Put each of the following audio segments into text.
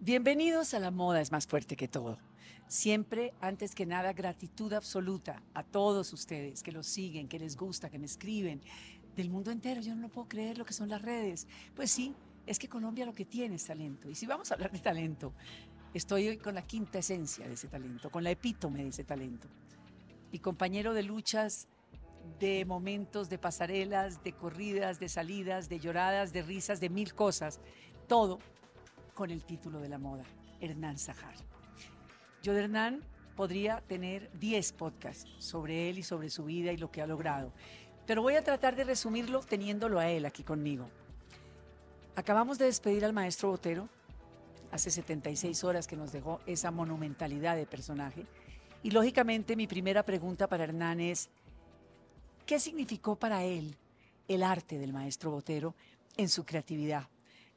Bienvenidos a La Moda es más fuerte que todo. Siempre, antes que nada, gratitud absoluta a todos ustedes que los siguen, que les gusta, que me escriben, del mundo entero. Yo no lo puedo creer lo que son las redes. Pues sí, es que Colombia lo que tiene es talento. Y si vamos a hablar de talento, estoy hoy con la quinta esencia de ese talento, con la epítome de ese talento. Mi compañero de luchas, de momentos, de pasarelas, de corridas, de salidas, de lloradas, de risas, de mil cosas. Todo con el título de la moda, Hernán Zahar. Yo de Hernán podría tener 10 podcasts sobre él y sobre su vida y lo que ha logrado, pero voy a tratar de resumirlo teniéndolo a él aquí conmigo. Acabamos de despedir al maestro Botero, hace 76 horas que nos dejó esa monumentalidad de personaje, y lógicamente mi primera pregunta para Hernán es, ¿qué significó para él el arte del maestro Botero en su creatividad?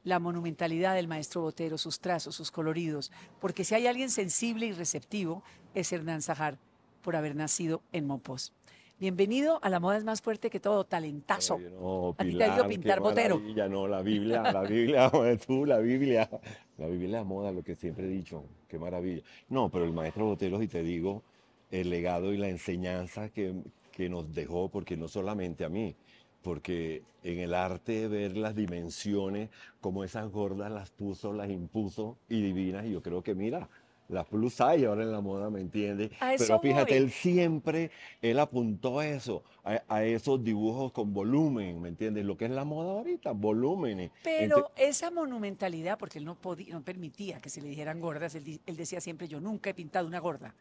La monumentalidad del maestro Botero, sus trazos, sus coloridos, porque si hay alguien sensible y receptivo es Hernán Zahar por haber nacido en Monpós. Bienvenido a la moda es más fuerte que todo, talentazo. No, a ti te ha ido pintar Botero. Ya no, la Biblia, la Biblia, tú, la Biblia, la Biblia es la moda, lo que siempre he dicho, qué maravilla. No, pero el maestro Botero, si te digo, el legado y la enseñanza que, que nos dejó, porque no solamente a mí, porque en el arte ver las dimensiones, como esas gordas las puso, las impuso y divinas, y yo creo que mira, las plus hay ahora en la moda, ¿me entiendes? Pero fíjate, él siempre, él apuntó a eso, a, esos dibujos con volumen, ¿me entiendes? Lo que es la moda ahorita, volúmenes. Pero esa monumentalidad, porque él no, podía, no permitía que se le dijeran gordas, él, decía siempre, yo nunca he pintado una gorda.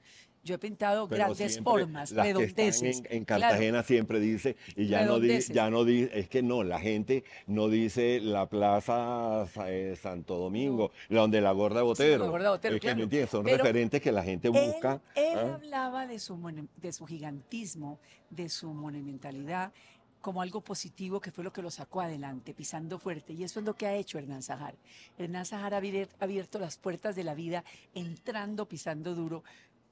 Yo he pintado grandes formas, redondeces. En, Cartagena siempre dice, y ya no, dice, ya no dice, es que no, la gente no dice la Plaza eh, Santo Domingo, donde la gorda Botero. la gorda Botero, es que no entiendes, son referentes que la gente busca. Él, ¿ah? hablaba de su, de su gigantismo, de su monumentalidad, como algo positivo que fue lo que lo sacó adelante, pisando fuerte. Y eso es lo que ha hecho Hernán Zahar. Hernán Zahar ha abierto las puertas de la vida, entrando, pisando duro,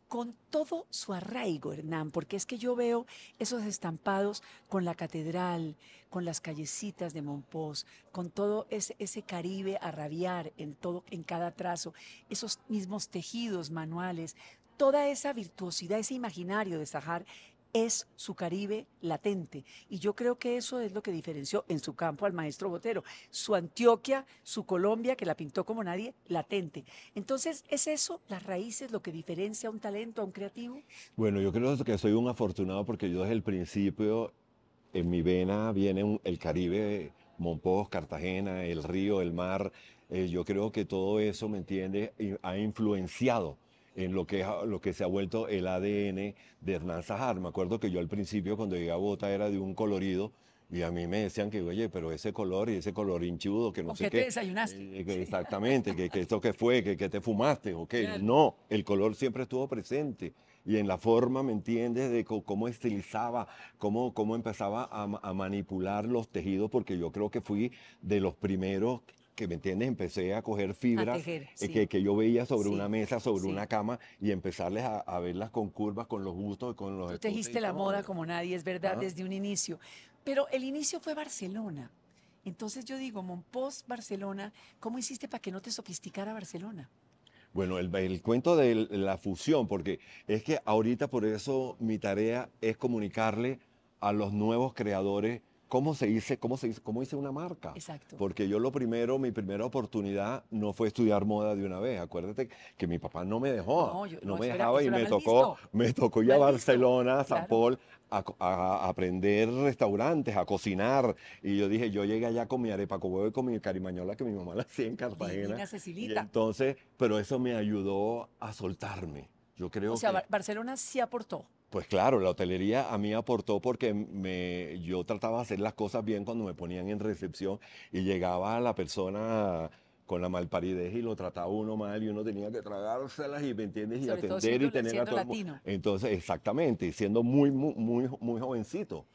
con todo su arraigo, Hernán, porque es que yo veo esos estampados con la catedral, con las callecitas de Monpós, con todo ese, ese Caribe a rabiar en, todo, en cada trazo, esos mismos tejidos manuales, toda esa virtuosidad, ese imaginario de Sahar es su Caribe latente. Y yo creo que eso es lo que diferenció en su campo al maestro Botero. Su Antioquia, su Colombia, que la pintó como nadie, latente. Entonces, ¿es eso las raíces lo que diferencia a un talento, a un creativo? Bueno, yo creo que soy un afortunado porque yo desde el principio, en mi vena viene el Caribe, Monpós, Cartagena, el río, el mar. Eh, yo creo que todo eso, ¿me entiende Ha influenciado en lo que, lo que se ha vuelto el ADN de Hernán Zahar. Me acuerdo que yo al principio cuando llegué a Bota era de un colorido y a mí me decían que, oye, pero ese color y ese color hinchudo, que no sé qué. te desayunaste? Eh, exactamente, que, que, esto que fue, que, que te fumaste, o No, el color siempre estuvo presente. Y en la forma, ¿me entiendes?, de cómo estilizaba, cómo, cómo empezaba a, a manipular los tejidos, porque yo creo que fui de los primeros que me entiendes, empecé a coger fibras eh, que, yo veía sobre una mesa, sobre una cama y empezarles a, verlas con curvas, con los gustos, con los... Tú tejiste la moda como nadie, es verdad, desde un inicio. Pero el inicio fue Barcelona. Entonces yo digo, Monpós, Barcelona, ¿cómo hiciste para que no te sofisticara Barcelona? Bueno, el, el, cuento de la fusión, porque es que ahorita por eso mi tarea es comunicarle a los nuevos creadores cómo se dice, cómo se dice, cómo hice una marca. Exacto. Porque yo lo primero, mi primera oportunidad no fue estudiar moda de una vez. Acuérdate que mi papá no me dejó, no, me dejaba y me tocó, me tocó ir a Barcelona, a San Paul, a, aprender restaurantes, a cocinar. Y yo dije, yo llegué allá con mi arepa y con mi carimañola que mi mamá la hacía en Cartagena. Y entonces, pero eso me ayudó a soltarme. Yo creo o sea, Barcelona sí aportó. Pues claro, la hotelería a mí aportó porque me, yo trataba de hacer las cosas bien cuando me ponían en recepción y llegaba la persona con la malparidez y lo trataba uno mal y uno tenía que tragárselas y me entiendes y atender y tener a todo latino. Entonces, exactamente, siendo muy muy muy, muy jovencito.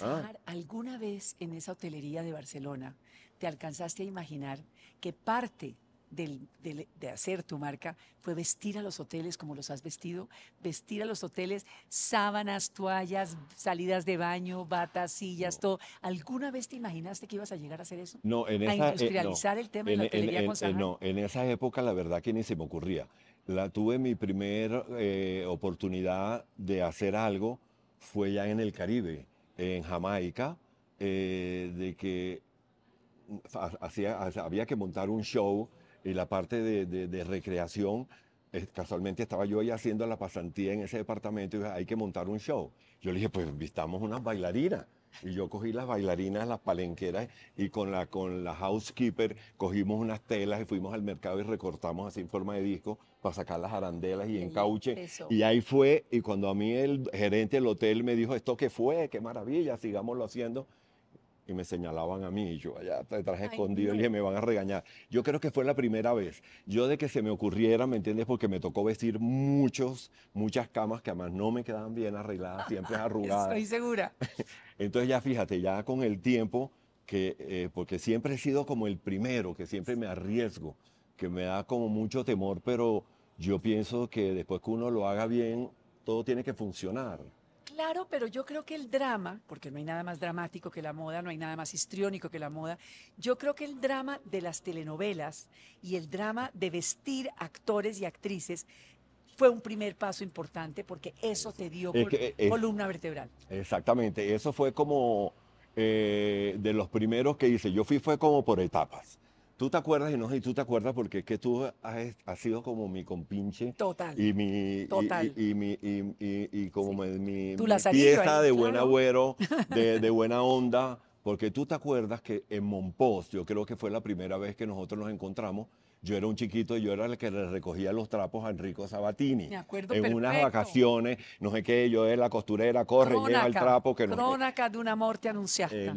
¿Ah? ¿alguna vez en esa hotelería de Barcelona te alcanzaste a imaginar que parte del- del- de hacer tu marca fue vestir a los hoteles como los has vestido, vestir a los hoteles, sábanas, toallas, salidas de baño, batas, sillas, No. todo. ¿Alguna vez te imaginaste que ibas a llegar a hacer eso? No, en a esa, eh, no. industrializar el tema de En, la en- hotelería en- con en- Sahara. no, en esa época la verdad que ni se me ocurría. La tuve mi primer eh, oportunidad de hacer algo fue ya en el Caribe, en Jamaica, eh, de que ha- hacía, ha- había que montar un show y la parte de, de- de recreación, eh, casualmente estaba yo ahí haciendo la pasantía en ese departamento y dije, hay que montar un show. Yo le dije, pues vistamos unas bailarinas. Y yo cogí las bailarinas, las palenqueras y con la, con la housekeeper cogimos unas telas y fuimos al mercado y recortamos así en forma de disco para sacar las arandelas y encauche. eso. Y ahí fue, y cuando a mí el gerente del hotel me dijo, ¿esto qué fue? ¡Qué maravilla! Sigámoslo haciendo y me señalaban a mí y yo allá detrás Ay, escondido y dije, me van a regañar. Yo creo que fue la primera vez. Yo de que se me ocurriera, ¿me entiendes? Porque me tocó vestir muchos, muchas camas que además no me quedaban bien arregladas, siempre arrugadas. Estoy segura. Entonces ya fíjate, ya con el tiempo, que, eh, porque siempre he sido como el primero, que siempre me arriesgo, que me da como mucho temor, pero yo pienso que después que uno lo haga bien, todo tiene que funcionar. Claro, pero yo creo que el drama, porque no hay nada más dramático que la moda, no hay nada más histriónico que la moda, yo creo que el drama de las telenovelas y el drama de vestir actores y actrices fue un primer paso importante porque eso te dio Es col- que, eh, columna vertebral. Exactamente, eso fue como eh, de los primeros que hice. Yo fui fue como por etapas. Tú te acuerdas y no sé si tú te acuerdas porque es que tú has, has sido como mi compinche Total. y mi y- Total. y, y mi y, y- y como mi, mi- mi pieza ahí, de buen claro. agüero, de, de buena onda, porque tú te acuerdas que en Monpós, yo creo que fue la primera vez que nosotros nos encontramos. Yo era un chiquito y yo era el que le recogía los trapos a Enrico Sabatini. Me acuerdo en unas perfecto. vacaciones, no sé qué, yo era la costurera, corre, lleva el trapo, que no qué. cronaca de una morte anunciada. Eh,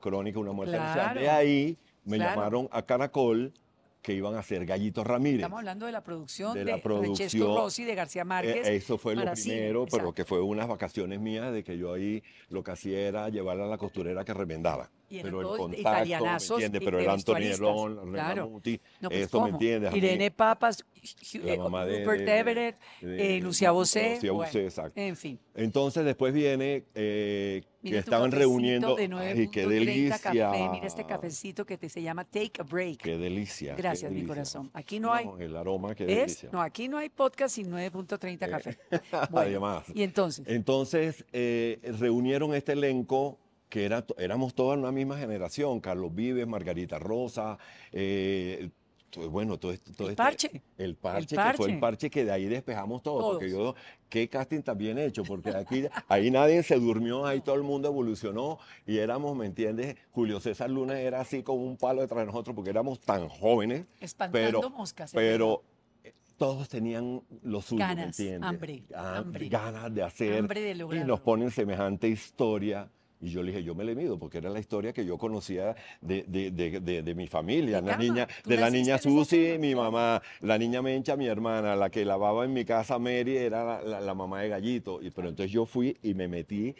Crónica de una muerte anunciada. Claro, De ahí me claro. llamaron a Caracol que iban a hacer Gallitos Ramírez. Estamos hablando de la producción de de, la Francesco producción, Rossi, de García Márquez. Eh, eso fue lo primero, pero que fue unas vacaciones mías de que yo ahí lo que hacía era llevarla a la costurera que remendaba. Y Pero el contacto, ¿me entiendes? de- Pero de era Antonio René claro. Muti, No, pues, eso me entiendes. Irene Papas, de- Rupert de- de- Everett, de- eh, Lucia Bosé. Lucía bueno, Bosé, exacto. En fin. Entonces después viene eh, Mira tu estaban reuniendo. de Ay, qué 9.30 delicia. café. Mira este cafecito que te, se llama Take a Break. Qué delicia. qué Gracias, mi corazón. Aquí no hay. el aroma, qué ¿Ves? delicia. No, aquí no hay podcast sin 9.30 Eh, café. Bueno, Además. Y entonces, Entonces eh, reunieron este elenco que era, éramos toda una misma generación, Carlos Vives, Margarita Rosa, eh, bueno, todo esto. todo El este- parche. El parche, que fue parche. el parche que de ahí despejamos todo, porque Todos. yo, qué casting tan bien hecho, porque aquí, ahí nadie se durmió, ahí todo el mundo evolucionó y éramos, ¿me entiendes? Julio César Luna era así como un palo detrás de nosotros porque éramos tan jóvenes, espantando pero, moscas. es pero eh, todos tenían lo suyo, ¿me Ganas, entiendes? hambre, hambre. Ganas de hacer. hambre de Y nos ponen semejante historia. Y yo le dije, yo me le mido, porque era la historia que yo conocía de, de, de, de- mi familia. La niña, de la niña Susi, mi mamá. La niña Mencha, mi hermana. La que lavaba en mi casa, Mary, era la, la- la mamá de Gallito. Y, pero entonces yo fui y me metí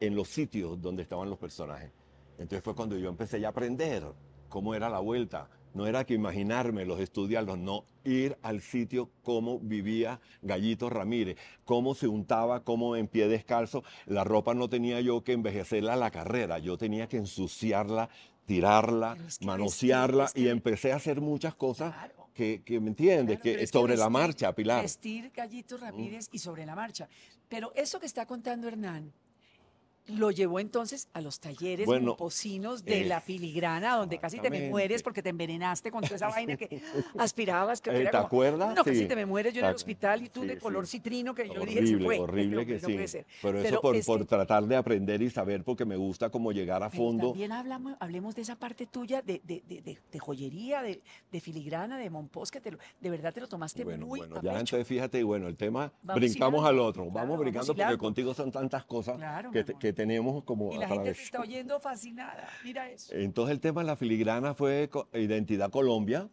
en los sitios donde estaban los personajes. Entonces fue cuando yo empecé ya a aprender cómo era la vuelta. No era que imaginármelos, estudiarlos, no, ir al sitio cómo vivía Gallito Ramírez, cómo se untaba, cómo en pie descalzo. La ropa no tenía yo que envejecerla a la carrera, yo tenía que ensuciarla, tirarla, Pero es que manosearla vestir- y empecé a hacer muchas cosas Claro. que, que, ¿me entiendes? Claro, que sobre la marcha, Pilar. Vestir Gallito Ramírez y sobre la marcha. Pero eso que está contando Hernán lo llevó entonces a los talleres Bueno, de la filigrana, donde casi te me mueres porque te envenenaste con toda esa vaina que aspirabas. Que Eh, era ¿te como, acuerdas? No, casi Sí. te me mueres yo en el hospital y tú sí, de sí. color citrino que yo dije, horrible, se fue. horrible Este que hombre no sí. puede ser. Pero eso por, por que- tratar de aprender y saber porque me gusta como llegar a Pero fondo. también hablamos, hablemos de esa parte tuya de, de, de, de- joyería, de, filigrana, de Monpós, que te lo- de verdad te lo tomaste Bueno, muy bueno, a ya pecho. entonces fíjate, y bueno, el tema, Vamos brincamos hilando, al otro, claro, vamos vamos brincando porque hilando. contigo son tantas cosas que, te- que tenemos como Y la gente te través. está oyendo fascinada. Mira eso. Entonces el tema de la filigrana fue Identidad Colombia,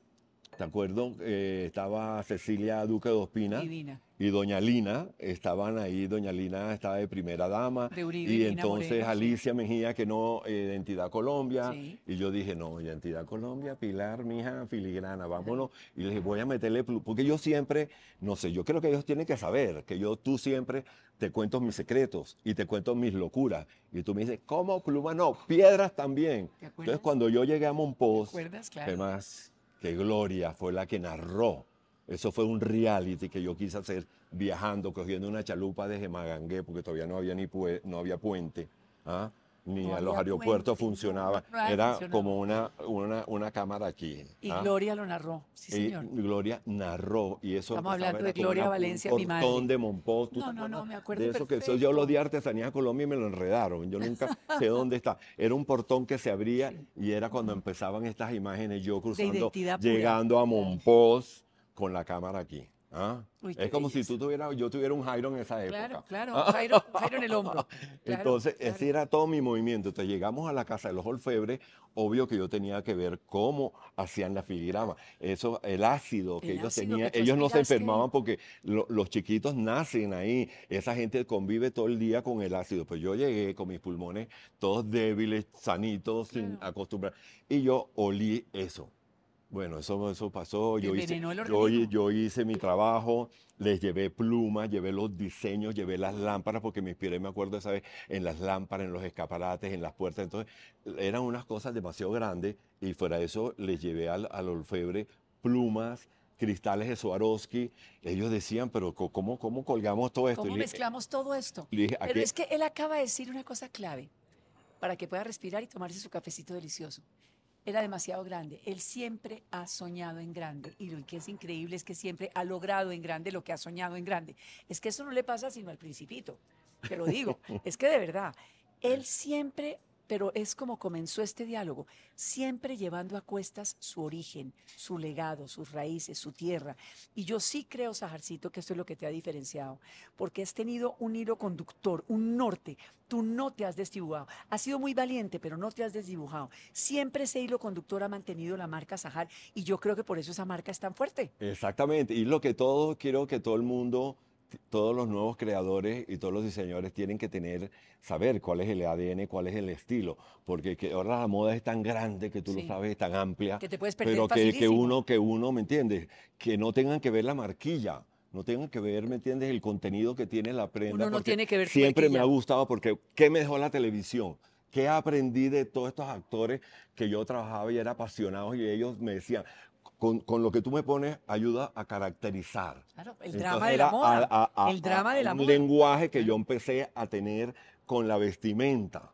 ¿te acuerdo? Eh, estaba Cecilia Duque de Ospina Divina. y Doña Lina, estaban ahí, Doña Lina estaba de primera dama, De Uribe, y Lina entonces Moreno, sí. Alicia Mejía, que no, eh, Identidad Colombia, Sí. y yo dije, no, Identidad Colombia, Pilar, mija, filigrana, vámonos, y le dije, voy a meterle, porque yo siempre, no sé, yo creo que ellos tienen que saber que yo, tú siempre te cuento mis secretos y te cuento mis locuras, y tú me dices, ¿cómo pluma? No, piedras también. ¿Te acuerdas? Entonces cuando yo llegué a Monpós, ¿Te acuerdas? Claro. Además, que Gloria fue la que narró. Eso fue un reality que yo quise hacer viajando, cogiendo una chalupa desde Magangué, porque todavía no había ni no había puente, ¿ah? Ni No a los aeropuertos puente, funcionaba. no Era como una, una, una cámara aquí. Y ¿ah? Gloria lo narró. Sí, Y señor. Gloria narró y eso Estamos hablando de Gloria Valencia, mi madre. de Monpós. ¿tú No, no, no, me acuerdo de eso que eso yo lo di a Artesanía Colombia y me lo enredaron. Yo nunca sé dónde está. Era un portón que se abría y era cuando empezaban estas imágenes yo cruzando, llegando a Monpós con la cámara aquí. ¿Ah? Uy, es como si belleza. tú tuvieras, yo tuviera un Jairo en esa época. Claro, claro. Jairo, Jairo en el hombro. Claro, Entonces, claro. ese era todo mi movimiento. Entonces, llegamos a la casa de los orfebres, obvio que yo tenía que ver cómo hacían la filigrama. Eso, el ácido que El ellos ácido tenían, que ellos no se enfermaban porque lo- los chiquitos nacen ahí. Esa gente convive todo el día con el ácido. Pues yo llegué con mis pulmones todos débiles, sanitos, sin Claro. acostumbrar. Y yo olí eso. Bueno, eso, eso pasó. Yo hice, yo, yo hice mi trabajo, les llevé plumas, llevé los diseños, llevé las lámparas, porque me inspiré, me acuerdo esa vez, en las lámparas, en los escaparates, en las puertas. Entonces, eran unas cosas demasiado grandes y fuera de eso les llevé al, al orfebre plumas, cristales de Swarovski. Ellos decían, pero ¿cómo, cómo colgamos todo esto? ¿Cómo mezclamos todo esto? dije, Pero "Aquí- es que él acaba de decir una cosa clave para que pueda respirar y tomarse su cafecito delicioso. Era demasiado grande. Él siempre ha soñado en grande. Y lo que es increíble es que siempre ha logrado en grande lo que ha soñado en grande. Es que eso no le pasa sino al principito. Te lo digo. es que de verdad, él siempre, pero es como comenzó este diálogo, siempre llevando a cuestas su origen, su legado, sus raíces, su tierra. Y yo sí creo, Sajarcito, que esto es lo que te ha diferenciado, porque has tenido un hilo conductor, un norte. Tú no te has desdibujado. Has sido muy valiente, pero no te has desdibujado. Siempre ese hilo conductor ha mantenido la marca Sajar y yo creo que por eso esa marca es tan fuerte. Exactamente, y lo que todos, quiero que todo el mundo, todos los nuevos creadores y todos los diseñadores tienen que tener, saber cuál es el ADN, cuál es el estilo, porque que ahora la moda es tan grande que tú Sí. lo sabes, es tan amplia, Que te puedes perder pero que, uno, que uno, ¿me entiendes? Que no tengan que ver la marquilla. No tengan que ver, ¿me entiendes? El contenido que tiene la prenda. Uno no tiene que ver Siempre me ha gustado porque ¿qué me dejó la televisión? ¿Qué aprendí de todos estos actores que yo trabajaba y era apasionado y ellos me decían, con, con lo que tú me pones ayuda a caracterizar. Claro, el drama de era la moda. a- a- a- el drama a de la un lenguaje que yo empecé a tener con la vestimenta,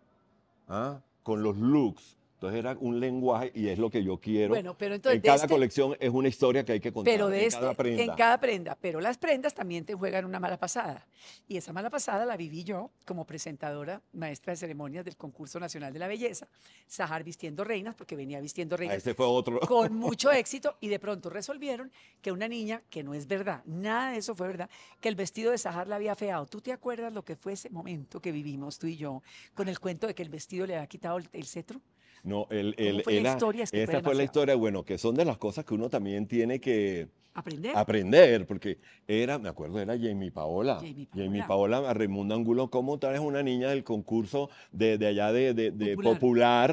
¿ah? con los looks. Entonces era un lenguaje y es lo que yo quiero. Bueno, pero entonces en cada este- colección es una historia que hay que contar. Pero de en este, cada prenda. en cada prenda. Pero las prendas también te juegan una mala pasada. Y esa mala pasada la viví yo como presentadora, maestra de ceremonias del Concurso Nacional de la Belleza. Sajar vistiendo reinas, porque venía vistiendo Ah, reinas Ese fue otro. con mucho éxito. Y de pronto resolvieron que una niña, que no es verdad, nada de eso fue verdad, que el vestido de Sajar la había feado. ¿Tú te acuerdas lo que fue ese momento que vivimos tú y yo con el cuento de que el vestido le había quitado el, el cetro? No, el, ¿Cómo el- fue la historia? Es que esa fue la historia, bueno, que son de las cosas que uno también tiene que Aprender. aprender, porque era, me acuerdo, era Jamie Paola. Jamie Jamie Paola. Paola, a Raimundo Angulo, ¿cómo traes una niña del concurso de, de allá de, de- de Popular.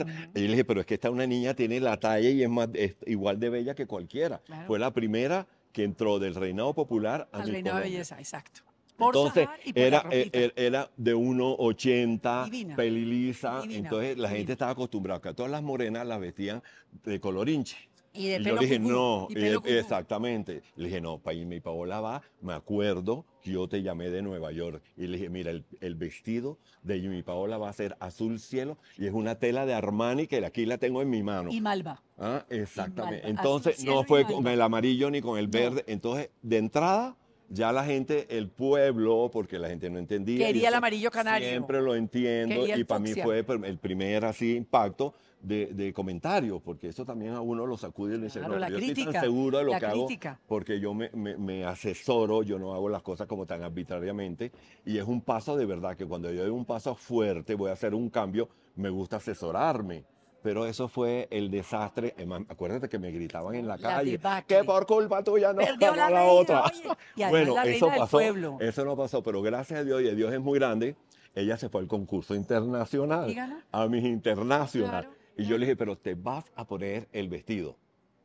popular? Y le dije, pero es que esta una niña tiene la talla y es, más, es igual de bella que cualquiera. Claro. Fue la primera que entró del reinado popular Al reinado de belleza, exacto. Por Entonces, y por era, eh, eh, era de 1,80, Divina. pelilisa. Entonces, la gente estaba acostumbrada que a todas las morenas las vestían de color hinche. Y de Y yo le dije, cucú, no, y pelo cucú. exactamente. Le dije, no, pa- y mi Paola va, me acuerdo que yo te llamé de Nueva York. Y le dije, mira, el, el vestido de mi Paola va a ser azul cielo y es una tela de Armani que aquí la tengo en mi mano. Y Malva. Ah, exactamente. malva, Entonces, azul no fue con el amarillo ni con el No. verde. Entonces, de entrada, ya la gente, el pueblo, porque la gente no entendía. Quería el amarillo canario. Siempre lo entiendo Quería y para mí fue el primer así impacto de, de comentario, porque eso también a uno lo sacude y le dice, Claro, no, la yo estoy crítica, tan seguro de lo que hago crítica. porque yo me, me- me asesoro, yo no hago las cosas como tan arbitrariamente y es un paso de verdad que cuando yo doy un paso fuerte, voy a hacer un cambio, me gusta asesorarme. Pero eso fue el desastre. Eh, Acuérdate que me gritaban en la calle que por culpa tuya no ganó la la, otra. oye. Y bueno, la eso pasó. Eso no pasó, pero gracias a Dios y a Dios es muy grande. Ella se fue al concurso internacional, a mis internacional. Claro, y yo claro. le dije, pero te vas a poner el vestido.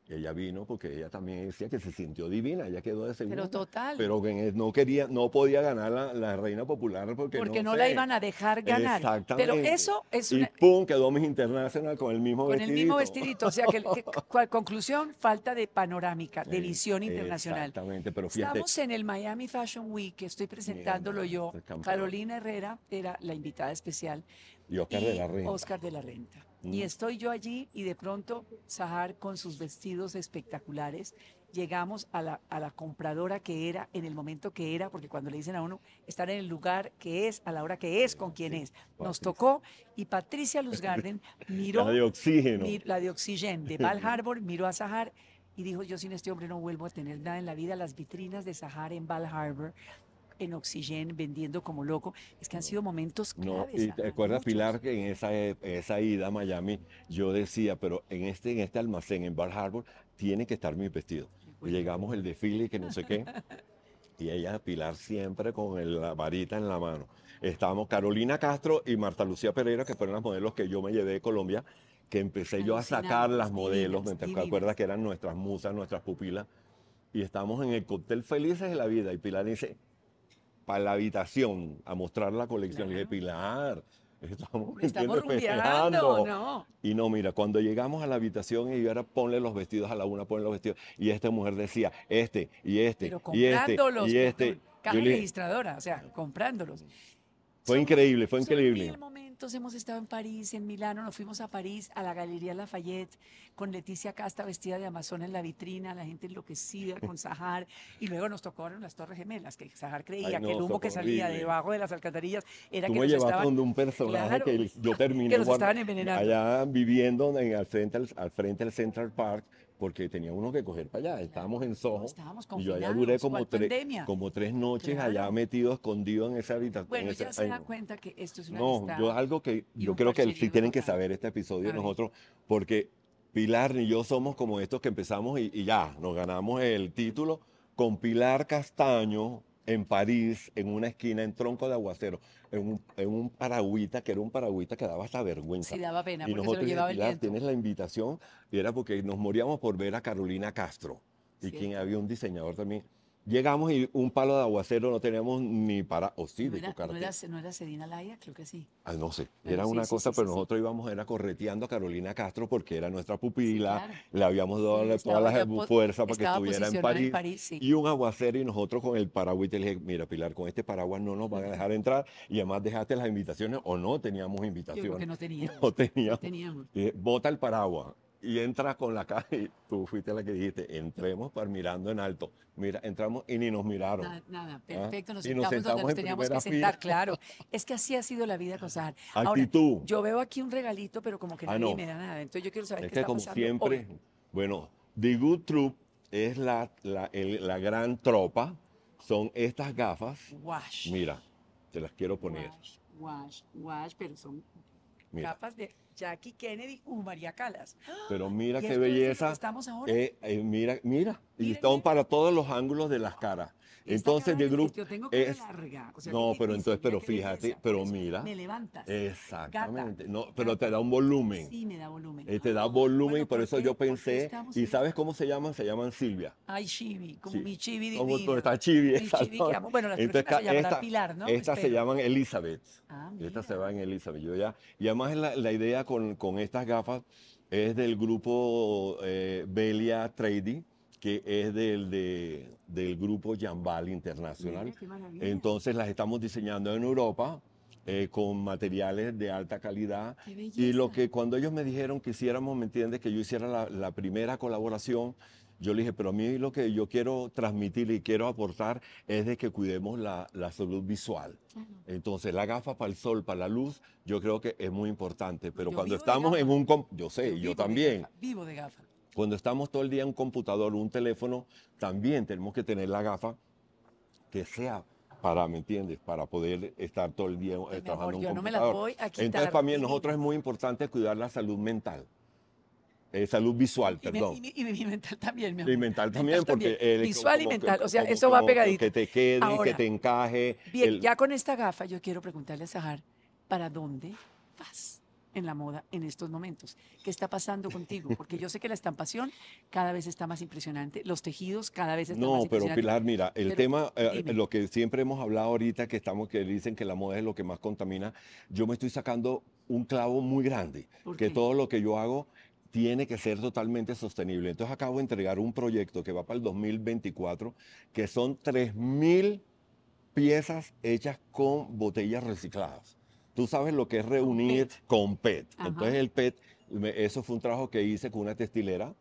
Y ella vino porque ella también decía que se sintió divina, ella quedó de segunda. Pero total. Pero que no quería, no podía ganar la, la reina popular porque, porque no, la iban a dejar ganar. Pero Exactamente. eso es Y una, pum, quedó Miss International con el mismo con el vestidito. mismo vestidito. O sea, que, que- cual conclusión, falta de panorámica, de Eh, visión internacional. Exactamente, pero fíjate, Estamos en el Miami Fashion Week, estoy presentándolo Mira, yo. Carolina Herrera era la invitada especial. y Oscar de la Reina. Oscar de la Renta. Mm. Y estoy yo allí y de pronto Sahar con sus vestidos espectaculares. Llegamos a la, a la compradora que era en el momento que era, porque cuando le dicen a uno estar en el lugar que es, a la hora que es, con quién Sí, es. Nos tocó y Patricia Luzgarden miró La de oxígeno. la de Oxygen de Val Harbor, miró a Sahar y dijo, yo sin este hombre no vuelvo a tener nada en la vida. Las vitrinas de Sahar en Val Harbor, en Oxygen, vendiendo como loco. Es que han sido momentos No, claves. y te acuerdas. Pilar, que en esa, esa ida a Miami yo decía, pero en este, en este almacén, en Bar Harbor, tiene que estar mi vestido. Y llegamos el desfile, que no sé qué, y ella, Pilar, siempre con el- la varita en la mano. Estábamos Carolina Castro y Marta Lucía Pereira, que fueron las modelos que yo me llevé de Colombia, que empecé yo a sacar las modelos, divinas, ¿me acuerdas que eran nuestras musas, nuestras pupilas? Y estamos en el cóctel Felices de la Vida, y Pilar dice, para la habitación a mostrar la colección. Y dije, Claro. Pilar, estamos, Estamos ¿entiendes? rumbeando, festejando". ¿no? Y no, mira, cuando llegamos a la habitación y yo era ponle los vestidos a la una, ponle los vestidos. Y esta mujer decía, este, y este, Pero y este, comprándolos. y este. Caja Yo le dije, registradora, o sea, comprándolos. Fue Son- increíble, fue son increíble. mil momentos. Hemos estado en París, en Milano, nos fuimos a París, a la Galería Lafayette, con Leticia Casta vestida de Amazon en la vitrina, la gente enloquecida con Sahar. Y luego nos tocaron las Torres Gemelas, que Sahar creía Ay, que no, el humo que salía horrible. debajo de las alcantarillas era Tú que me nos estaban... donde un personaje Claro, que yo terminé que nos estaban envenenando. allá viviendo en, al, frente, al, al frente del Central Park porque tenía uno que coger para allá. Estábamos en Soho estábamos y yo allá duré como, ¿cuál tres, pandemia? como tres noches allá metido, escondido en esa habitación. Bueno, en ese- ya se no. cuenta que esto es una No, yo algo que y yo creo que sí tienen que saber este episodio nosotros, porque Pilar ni yo somos como estos que empezamos y, y ya, nos ganamos el título con Pilar Castaño en París, en una esquina, en tronco de aguacero, en un, en un paragüita, que era un paragüita que daba hasta vergüenza. Sí, daba pena, y porque se lo nosotros llevaba el viento. tienes la invitación, y era porque nos moríamos por ver a Carolina Castro, y Cierto. quien había un diseñador también. Llegamos y un palo de aguacero no teníamos ni para, o sí, ¿No de era, no, era, ¿No era Laya? Creo que sí. Ah, no sé, era sí, una sí, cosa, sí, pero nosotros íbamos era correteando a Carolina Castro porque era nuestra pupila, claro. le habíamos dado todas las fuerzas para que estuviera en París, en París, sí. y un aguacero y nosotros con el paraguas y te le dije, mira Pilar, con este paraguas no nos van a dejar entrar y además dejaste las invitaciones o no teníamos Yo creo invitaciones, que no teníamos. no teníamos. teníamos. Y dije, bota el paraguas y entra con la caja y tú fuiste la que dijiste, entremos para mirando en alto. Mira, entramos y ni nos miraron. Nada, nada, perfecto, nos Y nos sentamos donde sentamos nos en teníamos que sentar, fila. claro. Es que así ha sido la vida con Sahar. Ahora, Actitud. yo veo aquí un regalito, pero como que Ah, nadie no. me da nada. Entonces yo quiero saber Es qué que está como pasando siempre, hoy. bueno, The Good Troop es la, la, el- la gran tropa, son estas gafas, Wash. mira, te las quiero poner, Wash, wash, wash, pero son mira, capas de Jackie Kennedy u María Calas. pero mira qué belleza, estamos ahora. eh, eh, mira, mira, y miren. para todos los ángulos de las caras. Entonces, cara The de- Group Yo tengo es, larga. o sea, no, pero entonces, pero fíjate, pero mira, Me levantas. exactamente, no, pero gata. te da un volumen. Sí, me da volumen. eh, te da Ah, volumen bueno, por ¿por eso yo pensé, ¿y sabes cómo se llaman? Se llaman Silvia. Ay, Chibi, como Sí. mi Chibi Como tú estás chivi, Mi esa, Chibi que amo. Bueno, las Entonces, próximas se esta- Pilar, ¿no? Estas se llaman Elizabeth. Ah, Estas se mira. en Elizabeth. Yo ya, y además la, la idea con, con estas gafas es del grupo eh, Belia Trady, que es del, de- del grupo Jambal Internacional. Mira. Entonces las estamos diseñando en Europa eh, con materiales de alta calidad. Qué Y lo que cuando ellos me dijeron que hiciéramos, ¿me entiendes? Que yo hiciera la, la primera colaboración, yo le dije, pero a mí lo que yo quiero transmitir y quiero aportar es de que cuidemos la, la salud visual. Claro. Entonces, la gafa para el sol, para la luz, yo creo que es muy importante. Pero Yo cuando estamos en un... Yo sé, yo de también. gafa, Vivo de gafa. Cuando estamos todo el día en un computador, un teléfono, también tenemos que tener la gafa que sea para, ¿me entiendes? Para poder estar todo el día Ay, trabajando amor, en yo un no me computador. voy a quitar. Entonces, para mí, nosotros es muy importante cuidar la salud mental, eh, salud visual, Y, perdón. y mi- y mental también, mi Y amor. mental también, porque el- Visual y como que- mental, o sea, como- eso va como pegadito. Que te quede, que Ahora, te encaje. Bien, el- ya con esta gafa yo quiero preguntarle a Sahar, ¿para dónde vas en la moda en estos momentos? ¿Qué está pasando contigo? Porque yo sé que la estampación cada vez está más impresionante, los tejidos cada vez están No, más pero impresionantes. Pilar, mira, el Pero tema, eh, lo que siempre hemos hablado ahorita, que estamos, que dicen que la moda es lo que más contamina, yo me estoy sacando un clavo muy grande, ¿Por que todo lo que yo hago tiene que ser totalmente sostenible. Entonces acabo de entregar un proyecto que va para el 2024, que son 3.000 piezas hechas con botellas recicladas. Tú sabes lo que es reunir PET. con PET. Entonces el PET, eso fue un trabajo que hice con una textilera,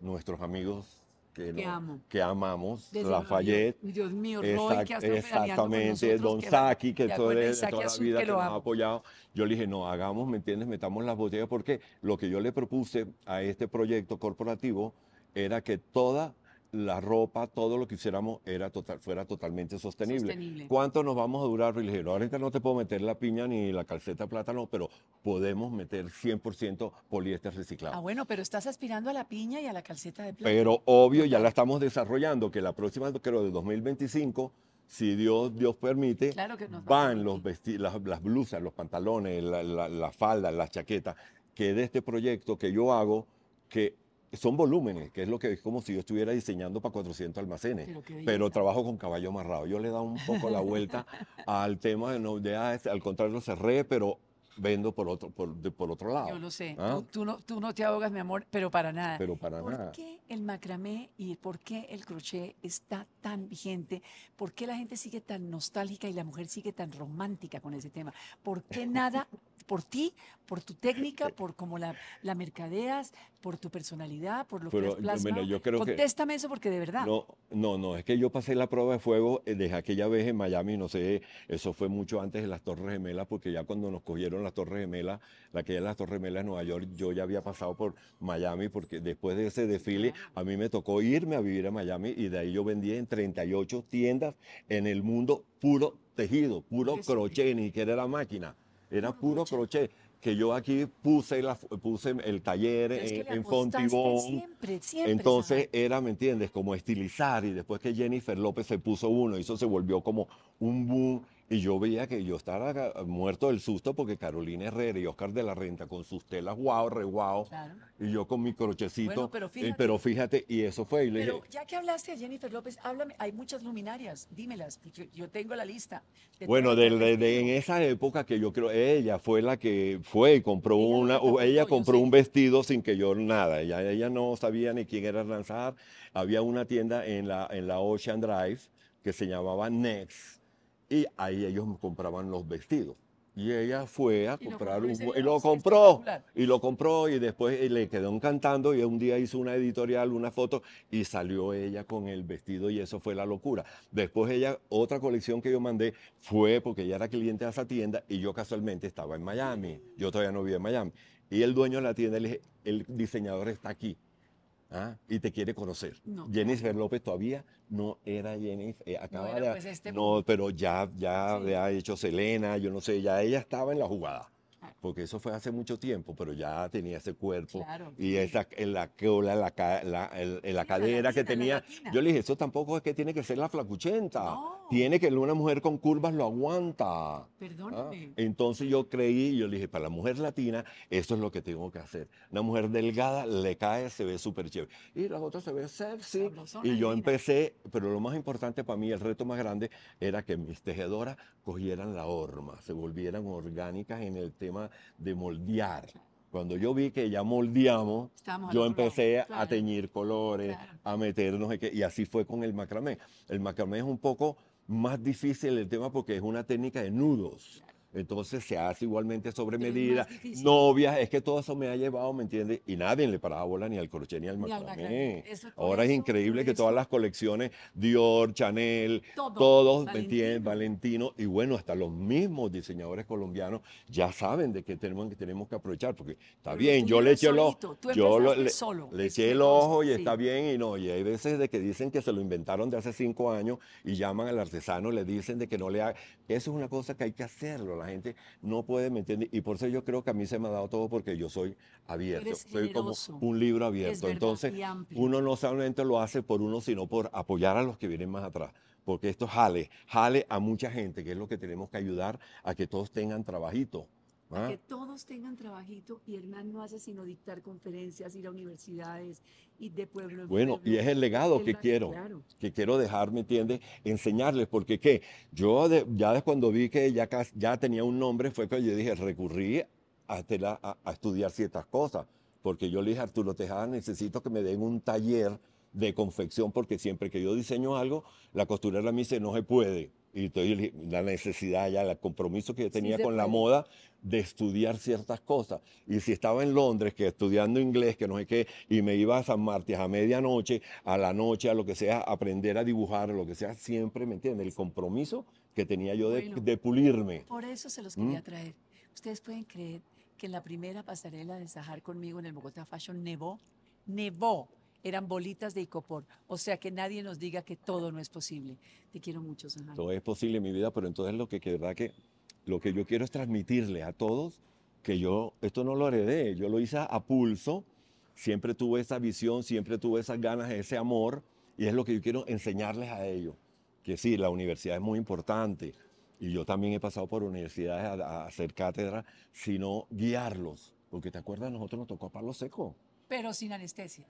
nuestros amigos que, Que no- amo. que amamos, Desde Lafayette. Dios, Dios mío, Roy, Exact- que ha con exactamente, nosotros, Don que Saki, que ¿te todo de toda la Azul, vida que que nos ha apoyado. Yo le dije, no, hagamos, ¿me entiendes? Metamos las botellas porque lo que yo le propuse a este proyecto corporativo era que toda la ropa, todo lo que hiciéramos era total, fuera totalmente sostenible. Sostenible. ¿Cuánto nos vamos a durar? Dije, "No, ahorita no te puedo meter la piña ni la calceta de plátano, pero podemos meter 100% poliéster reciclado. Ah, bueno, pero estás aspirando a la piña y a la calceta de plata. Pero obvio, ya la estamos desarrollando, que la próxima, creo, de 2025, si Dios, Dios permite, Claro que nos va a van los permitir. vesti- las, las blusas, los pantalones, la, la, la falda, las chaquetas, que de este proyecto que yo hago, que son volúmenes, que es lo que es como si yo estuviera diseñando para 400 almacenes. Pero trabajo con caballo amarrado. Yo le he dado un poco la vuelta al tema de no, de, ah, al contrario, cerré, pero vendo por otro, por, de- por otro lado. Yo lo sé. ¿Ah? Tú, tú no, tú no te ahogas, mi amor, pero para nada. Pero para ¿Por nada. qué el macramé y por qué el crochet está tan vigente? ¿Por qué la gente sigue tan nostálgica y la mujer sigue tan romántica con ese tema? ¿Por qué nada, por ti, por tu técnica, por cómo la, la mercadeas, por tu personalidad, por lo que Pero, has plasmado? bueno, yo creo que- Contéstame eso porque de verdad. No, no, no, es que yo pasé la prueba de fuego eh, desde aquella vez en Miami, no sé, eso fue mucho antes de las Torres Gemelas, porque ya cuando nos cogieron las Torres Gemelas, la que era las Torres Gemelas de Nueva York, yo ya había pasado por Miami, porque después de ese desfile, a mí me tocó irme a vivir a Miami y de ahí yo vendía en 38 tiendas en el mundo puro tejido, puro crochet, ni siquiera era máquina, era puro crochet. Que yo aquí puse, la, puse el taller Pero es que en, Fontibón, Siempre, siempre. entonces era, ¿me entiendes? Como estilizar y después que Jennifer López se puso uno, eso se volvió como un boom y yo veía que yo estaba muerto del susto porque Carolina Herrera y Oscar de la Renta con sus telas guau, re guau, Claro. y yo con mi crochecito, Bueno, pero fíjate- pero fíjate, y eso fue, y le Pero dije, ya que hablaste de Jennifer López, háblame, hay muchas luminarias, dímelas, yo, yo tengo la lista. bueno, de, de- de- en esa época que yo creo, ella fue la que fue y compró Ella una, ella compró un vestido sin que yo nada, ella, ella no sabía ni quién era lanzar, había una tienda en la, en la Ocean Drive que se llamaba Next y ahí ellos compraban los vestidos. Y ella fue a Y comprar un, y lo compró, y lo compró y después eh, le quedó encantando y un día hizo una editorial, una foto y salió ella con el vestido y eso fue la locura. Después ella, otra colección que yo mandé fue porque ella era cliente de esa tienda y yo casualmente estaba en Miami, yo todavía no vivía en Miami. Y el dueño de la tienda le dije, el diseñador está aquí. ¿Ah? Y te quiere conocer. No, Jennifer López todavía no era Jennifer, eh, acaba era, de, pues, este no, pero ya, ya Sí. había hecho Selena, yo no sé, ya ella estaba en la jugada. Ah. Porque eso fue hace mucho tiempo, pero ya tenía ese cuerpo Claro, y esa, en la cola, la, ca- la, el- en la Sí, la cadera que latina, la tenía. Yo le dije, eso tampoco es que tiene que ser la flacuchenta. Tiene que una mujer con curvas lo aguanta. ¿ah? Perdóname. Entonces yo creí y yo le dije, para la mujer latina, esto es lo que tengo que hacer. Una mujer delgada le cae, se ve súper chévere. Y la otra se ve sexy. Y yo empecé, pero lo más importante para mí, el reto más grande, era que mis tejedoras cogieran la horma, se volvieran orgánicas en el tema de moldear. Cuando yo vi que ya moldeamos, yo lado, empecé a teñir colores, Claro. a meter no sé qué, y así fue con el macramé. El macramé es un poco más difícil el tema porque es una técnica de nudos. Entonces se hace igualmente sobre Pero medida, novias, es que todo eso me ha llevado, ¿me entiendes? Y nadie le paraba bola ni al crochet ni al macramé. Eso- Ahora es increíble que todas las colecciones, Dior, Chanel, Todo, todos, ¿me entiendes? Valentino. Y bueno, hasta los mismos diseñadores colombianos ya saben de que tenemos, que tenemos que aprovechar, porque está Pero bien, yo le eché el ojo, yo lo- le, solo, le eché el ojo y sí. está bien, y no, y hay veces de que dicen que se lo inventaron de hace cinco años y llaman al artesano, le dicen de que no le haga, eso es una cosa que hay que hacerlo, la gente no puede, ¿me entiendes? Y por eso yo creo que a mí se me ha dado todo porque yo soy abierto, Eres soy como un libro abierto, verdad, entonces uno no solamente lo hace por uno, sino por apoyar a los que vienen más atrás. Porque esto jale, jale a mucha gente, que es lo que tenemos que ayudar a que todos tengan trabajito. ¿Ah? Que todos tengan trabajito y Hernán no hace sino dictar conferencias, ir a universidades, ir de pueblo en Bueno, pueblo. y es el legado que quiero, claro. que quiero dejar, ¿me entiendes? Enseñarles, porque qué, yo de- ya de cuando vi que ya, ya tenía un nombre, fue que yo dije, recurrí a, hacer la- a- a estudiar ciertas cosas, porque yo le dije, Arturo Tejada, necesito que me den un taller de confección, porque siempre que yo diseño algo, la costurera me dice, no se puede. Y entonces la necesidad ya, el compromiso que yo tenía se con la moda de estudiar ciertas cosas. Y si estaba en Londres, que estudiando inglés, que no sé qué, y me iba a San Martín a medianoche, a la noche, a lo que sea, aprender a dibujar, lo que sea, siempre, ¿me entiendes? El compromiso que tenía yo de, Bueno. de pulirme. Por eso se los ¿Mm? quería traer. Ustedes pueden creer que en la primera pasarela de Sahar conmigo en el Bogotá Fashion nevó, nevó. Eran bolitas de icopor. O sea que nadie nos diga que todo no es posible. Te quiero mucho, Sahar. Todo es posible en mi vida, pero entonces lo que, que verdad que lo que yo quiero es transmitirle a todos que yo esto no lo heredé, yo lo hice a pulso, siempre tuve esa visión, siempre tuve esas ganas, ese amor, y es lo que yo quiero enseñarles a ellos. Que sí, la universidad es muy importante, y yo también he pasado por universidades a, a hacer cátedra, sino guiarlos, porque te acuerdas, nosotros nos tocó a palo seco. Pero sin anestesia.